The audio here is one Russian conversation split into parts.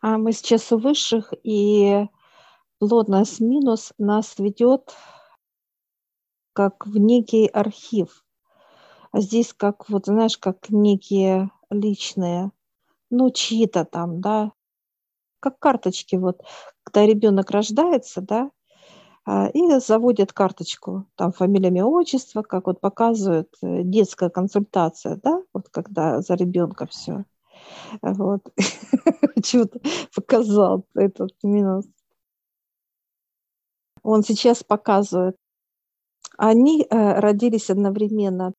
А мы сейчас у высших, и плотность минус нас ведет как в некий архив. А здесь как, вот знаешь, как некие личные, ну, чьи-то там, да, как карточки. Вот, когда ребенок рождается, да, а, и заводят карточку, там фамилия, имя, отчество, как вот показывают э, детская консультация, да, вот когда за ребенка все. Вот. Чего-то показал этот минус. Он сейчас показывает. Они э, родились одновременно.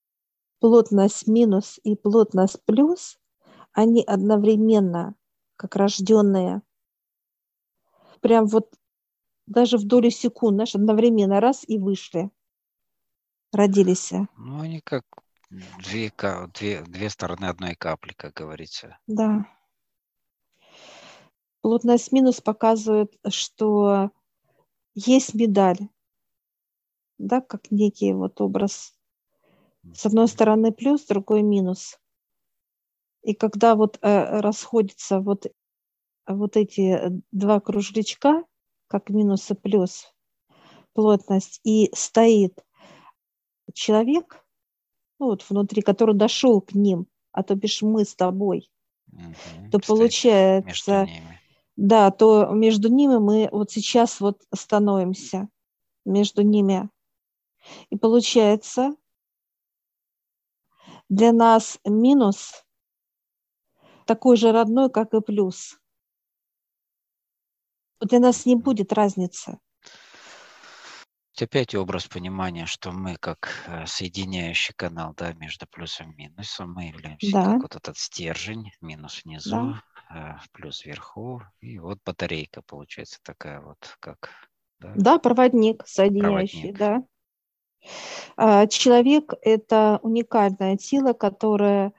Плотность минус и плотность плюс, они одновременно, как рожденные. Прям вот даже в доли секунд, знаешь, одновременно раз и вышли. Родились. Ну, они как две, две, две стороны одной капли, как говорится. Да. Плотность минус показывает, что есть медаль, да, как некий вот образ. С одной стороны плюс, с другой минус. И когда вот э, расходятся вот, вот эти два кружечка, как минус и плюс плотность, и стоит человек, ну вот внутри, который дошел к ним, а то бишь мы с тобой, угу, то получается, да, то между ними мы вот сейчас вот становимся, между ними. И получается, для нас минус такой же родной, как и плюс для нас не будет разницы. Опять образ понимания, что мы как э, соединяющий канал да, между плюсом и минусом, мы являемся да. как вот этот стержень, минус внизу, да. Э, плюс вверху, и вот батарейка получается такая вот, как... Да, да проводник соединяющий, проводник. да. А, человек – это уникальное тело, которое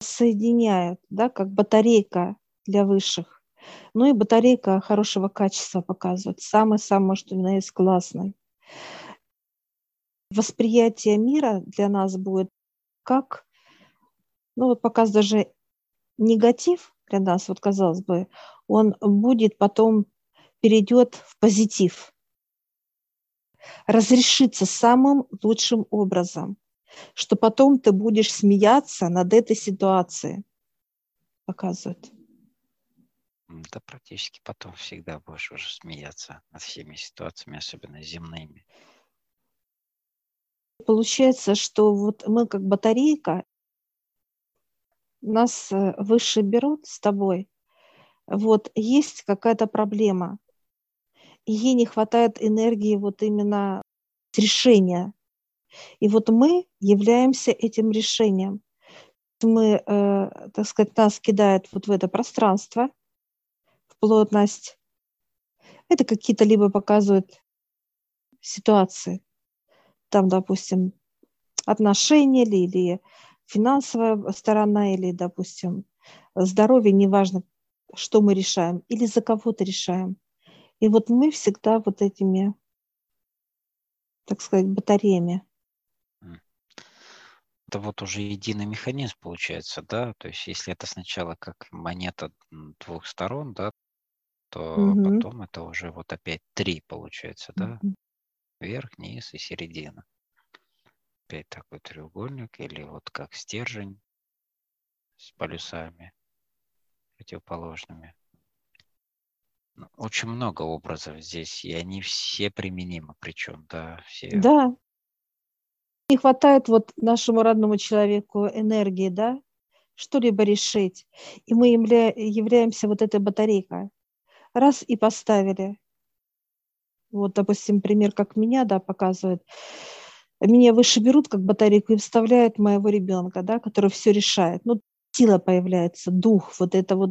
соединяет, да, как батарейка для высших. Ну и батарейка хорошего качества показывает. Самый-самый, что на есть, классный. Восприятие мира для нас будет как, ну вот показ даже негатив для нас, вот казалось бы, он будет потом перейдет в позитив. Разрешится самым лучшим образом, что потом ты будешь смеяться над этой ситуацией, показывает. Да практически потом всегда будешь уже смеяться над всеми ситуациями, особенно земными. Получается, что вот мы как батарейка, нас э, выше берут с тобой, вот есть какая-то проблема, ей не хватает энергии вот именно решения. И вот мы являемся этим решением. Мы, э, так сказать, нас кидает вот в это пространство – плотность. Это какие-то либо показывают ситуации. Там, допустим, отношения или, или финансовая сторона, или, допустим, здоровье, неважно, что мы решаем, или за кого-то решаем. И вот мы всегда вот этими, так сказать, батареями. Это вот уже единый механизм получается, да? То есть если это сначала как монета двух сторон, да, то Мгм. потом это уже вот опять три получается, да? Мгм. Верх, низ и середина. Опять такой треугольник или вот как стержень с полюсами противоположными. Ну, Очень много образов здесь, и они все применимы, причем, да, все. Да, не хватает вот нашему родному человеку энергии, да, что-либо решить. И мы явля- являемся вот этой батарейкой раз и поставили. Вот, допустим, пример, как меня, да, показывает. Меня выше берут как батарейку и вставляют моего ребенка, да, который все решает. Ну, сила появляется, дух, вот это вот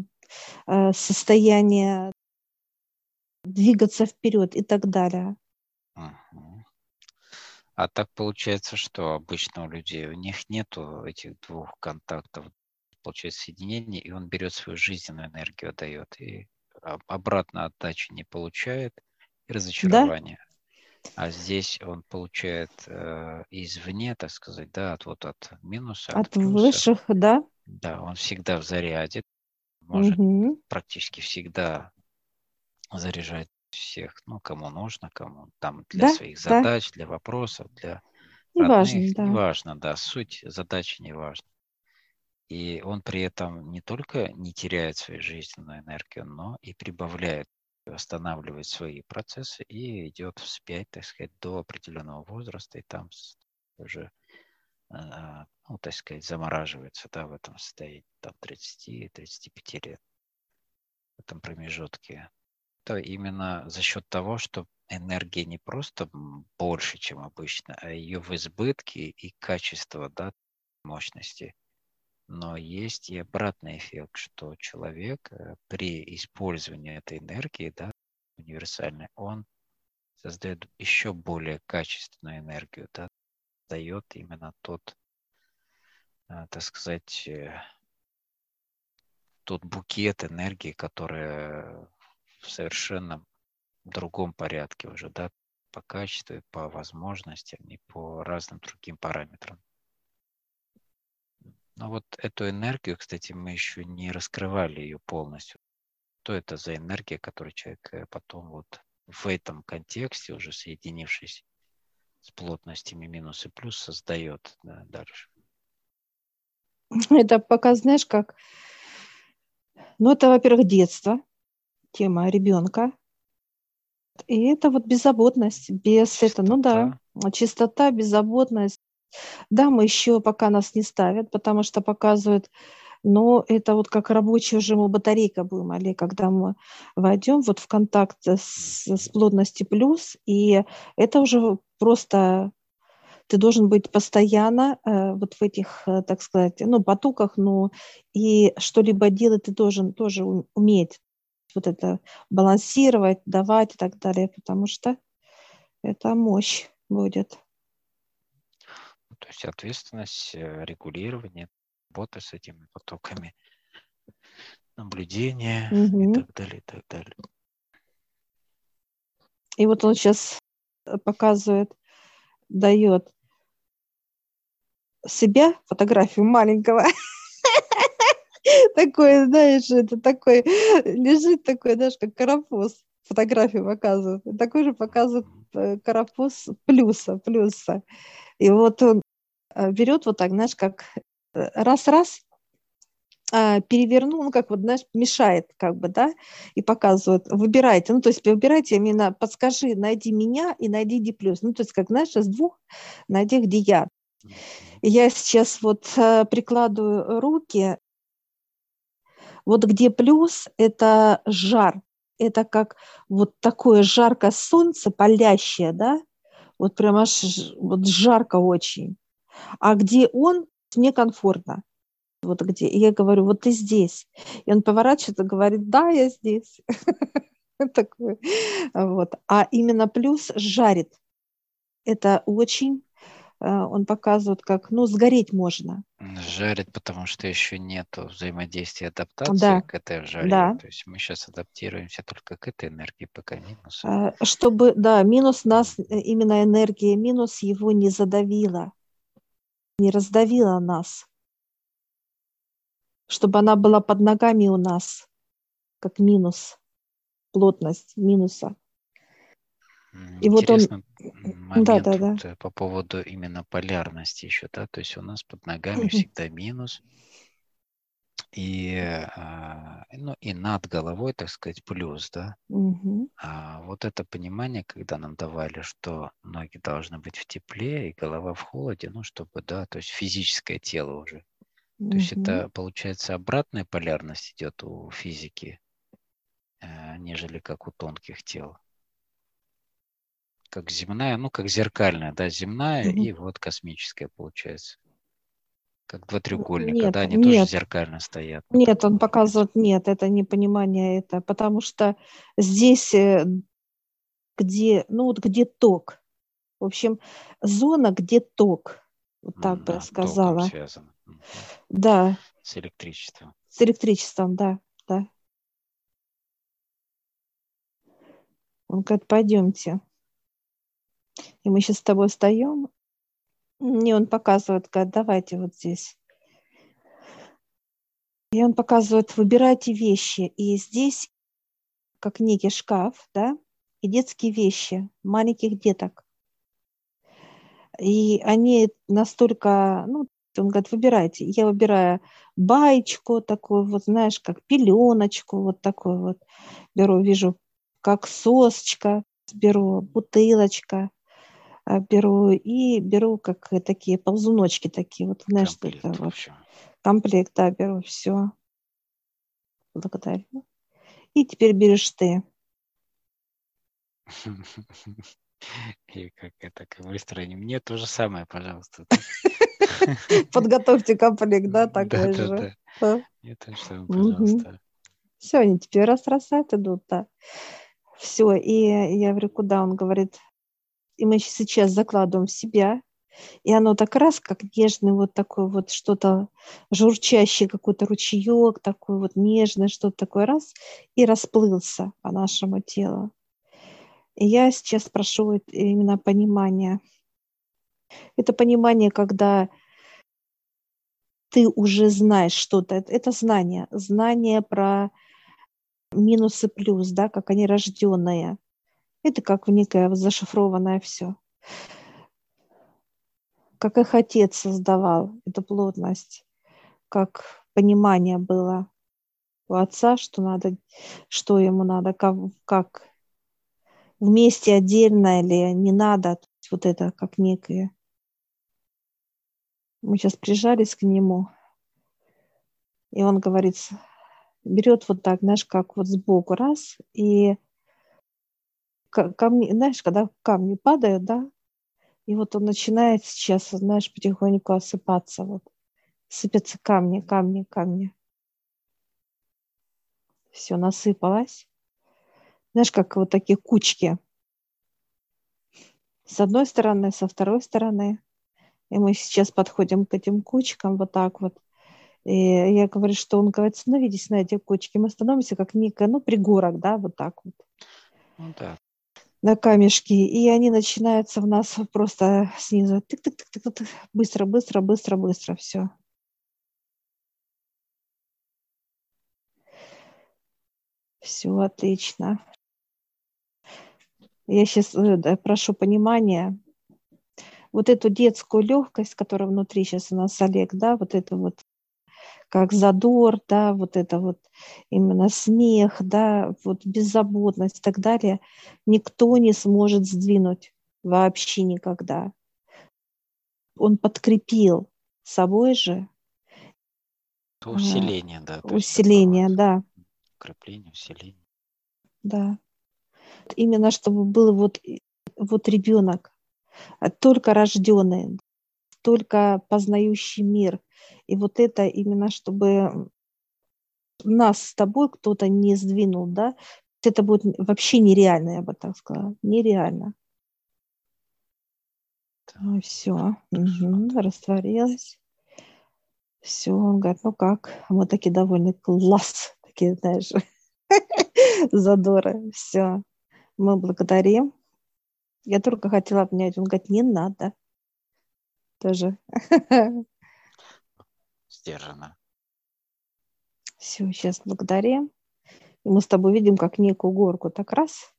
э, состояние двигаться вперед и так далее. А так получается, что обычно у людей, у них нету этих двух контактов, получается соединение, и он берет свою жизненную энергию, отдает, и обратно отдачи не получает и разочарование. Да? А здесь он получает э, извне, так сказать, да, от вот от минуса, от, от плюса. высших, да. Да, он всегда в заряде, может угу. практически всегда заряжать всех, ну, кому нужно, кому там для да, своих задач, да. для вопросов, для не родных. Важно, да. Неважно, да, суть задачи не важна. И он при этом не только не теряет свою жизненную энергию, но и прибавляет, восстанавливает свои процессы и идет вспять, так сказать, до определенного возраста, и там уже, а, ну, так сказать, замораживается, да, в этом состоянии, там, 30-35 лет, в этом промежутке. То именно за счет того, что энергия не просто больше, чем обычно, а ее в избытке и качество, да, мощности – но есть и обратный эффект, что человек э, при использовании этой энергии, да, универсальной, он создает еще более качественную энергию, да, дает именно тот, э, так сказать, э, тот букет энергии, который в совершенно другом порядке уже, да, по качеству, по возможностям и по разным другим параметрам. Но вот эту энергию, кстати, мы еще не раскрывали ее полностью. Что это за энергия, которую человек э, потом вот в этом контексте, уже соединившись с плотностями минус и плюс, создает да, дальше? Это пока, знаешь, как... Ну, это, во-первых, детство, тема ребенка. И это вот беззаботность, без чистота. этого, ну да, чистота, беззаботность, да, мы еще пока нас не ставят, потому что показывают, но это вот как рабочая уже мы батарейка будем, или когда мы войдем вот в контакт с, с плотностью плюс, и это уже просто ты должен быть постоянно э, вот в этих, э, так сказать, ну, потоках, ну, и что-либо делать ты должен тоже уметь вот это балансировать, давать и так далее, потому что это мощь будет. То есть ответственность, э, регулирование, работа с этими потоками, наблюдение угу. и так далее, и так далее. И вот он сейчас э, показывает, дает себя, фотографию маленького, такой, знаешь, это такой, лежит такой, знаешь, как карапуз, фотографию показывает, такой же показывает э, карапуз плюса, плюса. И вот он берет вот так, знаешь, как э, раз-раз, а, перевернул, ну, как вот, знаешь, мешает, как бы, да, и показывает, выбирайте, ну, то есть выбирайте именно, подскажи, найди меня и найди D+. Ну, то есть, как, знаешь, из двух найди, где я. И я сейчас вот э, прикладываю руки, вот где плюс, это жар, это как вот такое жаркое солнце, палящее, да, вот прям аж вот жарко очень а где он, мне комфортно. Вот где. И я говорю, вот ты здесь. И он поворачивается, говорит, да, я здесь. Такой. Вот. А именно плюс жарит. Это очень э, он показывает, как, ну, сгореть можно. Жарит, потому что еще нет взаимодействия адаптации да. к этой жаре. Да. То есть мы сейчас адаптируемся только к этой энергии, пока минус. Э, чтобы, да, минус нас, э, именно энергия минус его не задавила не раздавила нас, чтобы она была под ногами у нас, как минус, плотность минуса. И вот он... момент да, да, да. По поводу именно полярности еще, да, то есть у нас под ногами всегда минус, и, а, ну, и над головой, так сказать, плюс, да. Угу. А вот это понимание, когда нам давали, что ноги должны быть в тепле и голова в холоде, ну, чтобы, да, то есть физическое тело уже. Угу. То есть это, получается, обратная полярность идет у физики, э, нежели как у тонких тел. Как земная, ну, как зеркальная, да, земная угу. и вот космическая получается. Как два треугольника, нет, да, они нет. тоже зеркально стоят. Нет, он показывает, нет, это не понимание это, потому что здесь, э, где, ну вот где ток, в общем, зона, где ток, вот так mm, бы я сказала. Связано. Да. С электричеством. С электричеством, да, да. Он говорит, пойдемте. И мы сейчас с тобой встаем, мне он показывает, говорит, давайте вот здесь. И он показывает, выбирайте вещи. И здесь как некий шкаф, да, и детские вещи маленьких деток. И они настолько, ну, он говорит, выбирайте. Я выбираю баечку такую, вот знаешь, как пеленочку, вот такую вот беру, вижу, как сосочка, беру бутылочка, беру и беру как такие ползуночки такие, вот знаешь, комплект, это вот. Комплект, да, беру, все. Благодарю. И теперь берешь ты. И как это, как выстроение. Мне то же самое, пожалуйста. Подготовьте комплект, да, такой же. Мне то же самое, пожалуйста. Все, они теперь раз раз идут, да. Все, и я говорю, куда? Он говорит, и мы сейчас закладываем в себя, и оно так раз, как нежный вот такой вот что-то журчащий какой-то ручеек, такой вот нежный, что-то такое раз, и расплылся по нашему телу. И я сейчас прошу именно понимания. Это понимание, когда ты уже знаешь что-то. Это знание. Знание про минус и плюс, да, как они рожденные. Это как некое зашифрованное все как их отец создавал эту плотность, как понимание было у отца, что надо, что ему надо, как, как вместе отдельно или не надо, вот это как некое. Мы сейчас прижались к нему, и он говорит, берет вот так, знаешь, как вот сбоку раз, и камни, знаешь, когда камни падают, да, и вот он начинает сейчас, знаешь, потихоньку осыпаться. Вот. Сыпятся камни, камни, камни. Все насыпалось. Знаешь, как вот такие кучки. С одной стороны, со второй стороны. И мы сейчас подходим к этим кучкам вот так вот. И я говорю, что он говорит, становитесь на эти кучки. Мы становимся как некое, ну, пригорок, да, вот так вот. Ну да, на камешки, и они начинаются в нас просто снизу. Тык-тык-тык-тык, быстро, быстро, быстро, быстро, все. Все отлично. Я сейчас э, прошу понимания. Вот эту детскую легкость, которая внутри сейчас у нас Олег, да, вот это вот как задор, да, вот это вот именно смех, да, вот беззаботность и так далее, никто не сможет сдвинуть вообще никогда. Он подкрепил собой же. То усиление, да. Усиление, да. Укрепление, усиление. Да. Именно чтобы был вот, вот ребенок, только рожденный, только познающий мир – и вот это именно, чтобы нас с тобой кто-то не сдвинул, да, это будет вообще нереально, я бы так сказала, нереально. Ну, все, угу, растворилась. Все, он говорит, ну как? Мы такие довольны, класс, такие, знаешь, задоры. Все, мы благодарим. Я только хотела обнять, он говорит, не надо. Тоже. сдержанно. Все, сейчас благодарим. И мы с тобой видим, как некую горку так раз.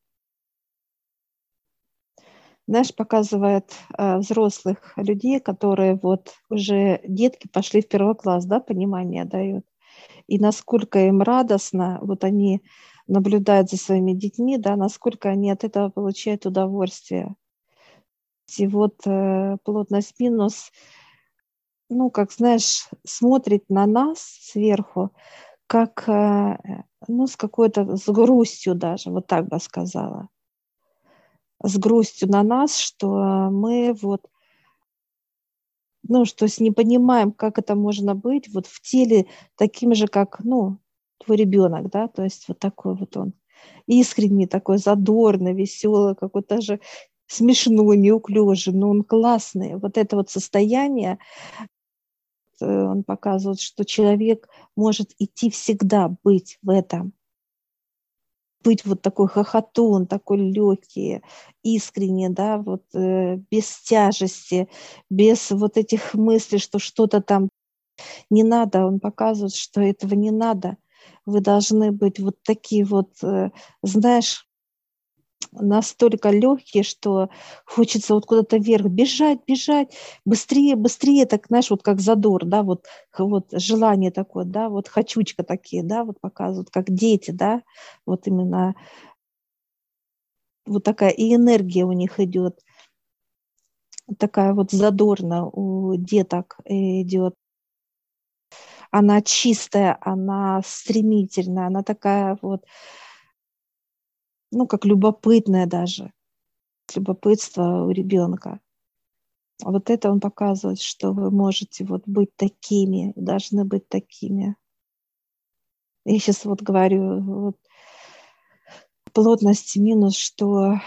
Знаешь, показывает э, взрослых людей, которые вот уже детки пошли в первый класс, да, понимание дают. И насколько им радостно, вот они наблюдают за своими детьми, да, насколько они от этого получают удовольствие. И вот э, плотность минус – ну, как знаешь, смотрит на нас сверху, как, э, ну, с какой-то, с грустью даже, вот так бы сказала. С грустью на нас, что мы вот, ну, что с не понимаем, как это можно быть вот в теле таким же, как, ну, твой ребенок, да, то есть вот такой вот он искренний, такой задорный, веселый, какой-то же смешной, неуклюжий, но он классный. Вот это вот состояние, он показывает, что человек может идти всегда быть в этом. Быть вот такой хохотун, такой легкий, искренне, да, вот э, без тяжести, без вот этих мыслей, что что-то там не надо, он показывает, что этого не надо. Вы должны быть вот такие вот, э, знаешь, настолько легкие, что хочется вот куда-то вверх бежать, бежать, быстрее, быстрее, так, знаешь, вот как задор, да, вот, вот желание такое, да, вот хочучка такие, да, вот показывают, как дети, да, вот именно вот такая и энергия у них идет, такая вот задорно у деток идет. Она чистая, она стремительная, она такая вот, ну, как любопытная даже. Любопытство у ребенка. Вот это он показывает, что вы можете вот быть такими, должны быть такими. Я сейчас вот говорю, вот, плотность минус, что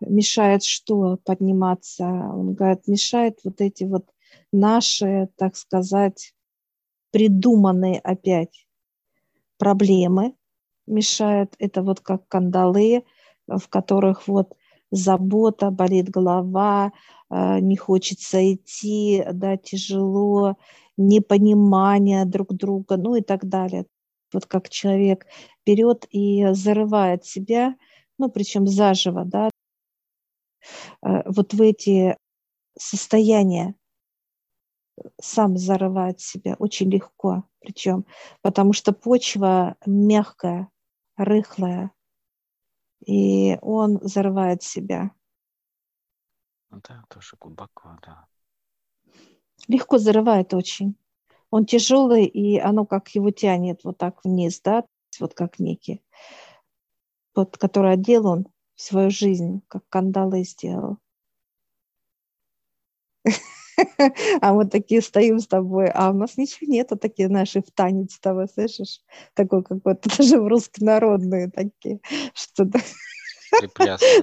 мешает что подниматься? Он говорит, мешает вот эти вот наши, так сказать, придуманные опять проблемы, мешает это вот как кандалы, в которых вот забота, болит голова, э, не хочется идти, да, тяжело, непонимание друг друга, ну и так далее. Вот как человек берет и зарывает себя, ну причем заживо, да, э, вот в эти состояния сам зарывает себя очень легко, причем, потому что почва мягкая, рыхлая, и он зарывает себя. Ну да, тоже глубоко, да. Легко зарывает очень. Он тяжелый, и оно как его тянет вот так вниз, да, вот как некий, вот, который одел он в свою жизнь, как кандалы сделал. А мы такие стоим с тобой, а у нас ничего нету, такие наши в танец с тобой, слышишь? Такой какой-то даже в руссконародные такие, что-то.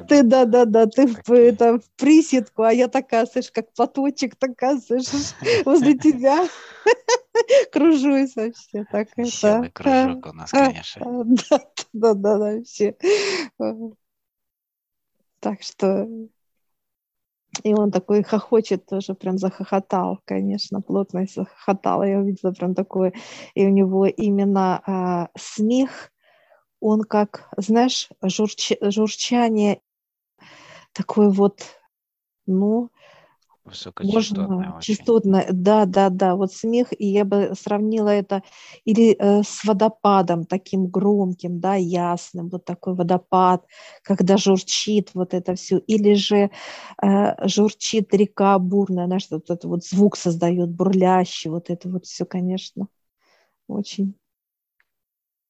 Ты, да, да, да, ты в, это, в приседку, а я такая, слышишь, как платочек такая, слышишь, возле тебя кружусь вообще. Так, Веселый это, кружок у нас, конечно. Да, да, да, да, вообще. Так что и он такой хохочет тоже, прям захохотал, конечно, плотно захохотал. Я увидела прям такое, и у него именно а, смех, он как, знаешь, журч, журчание, такой вот, ну, Высокочастотная Можно, частотная, да, да, да, вот смех, и я бы сравнила это или э, с водопадом таким громким, да, ясным, вот такой водопад, когда журчит вот это все, или же э, журчит река бурная, знаешь, вот этот вот звук создает, бурлящий, вот это вот все, конечно, очень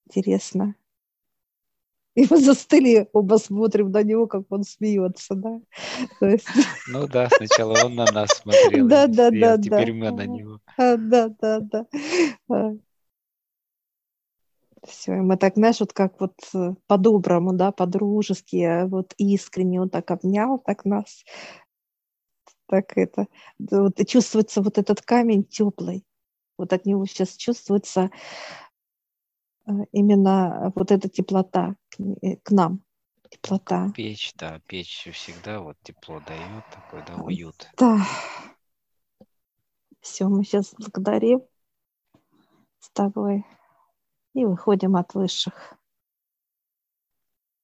интересно. И мы застыли, оба смотрим на него, как он смеется, да. есть... Ну да, сначала он на нас смотрел, да, да, да, теперь мы на него. Да, да, да. Все, и мы так, знаешь, вот как вот э, по-доброму, да, по-дружески, вот искренне он так обнял, так нас, так это, вот, чувствуется вот этот камень теплый, вот от него сейчас чувствуется именно вот эта теплота к, э, к нам. Теплота. Печь, да, печь всегда вот тепло дает, такой, да, уют. Да. Все, мы сейчас благодарим с тобой и выходим от высших.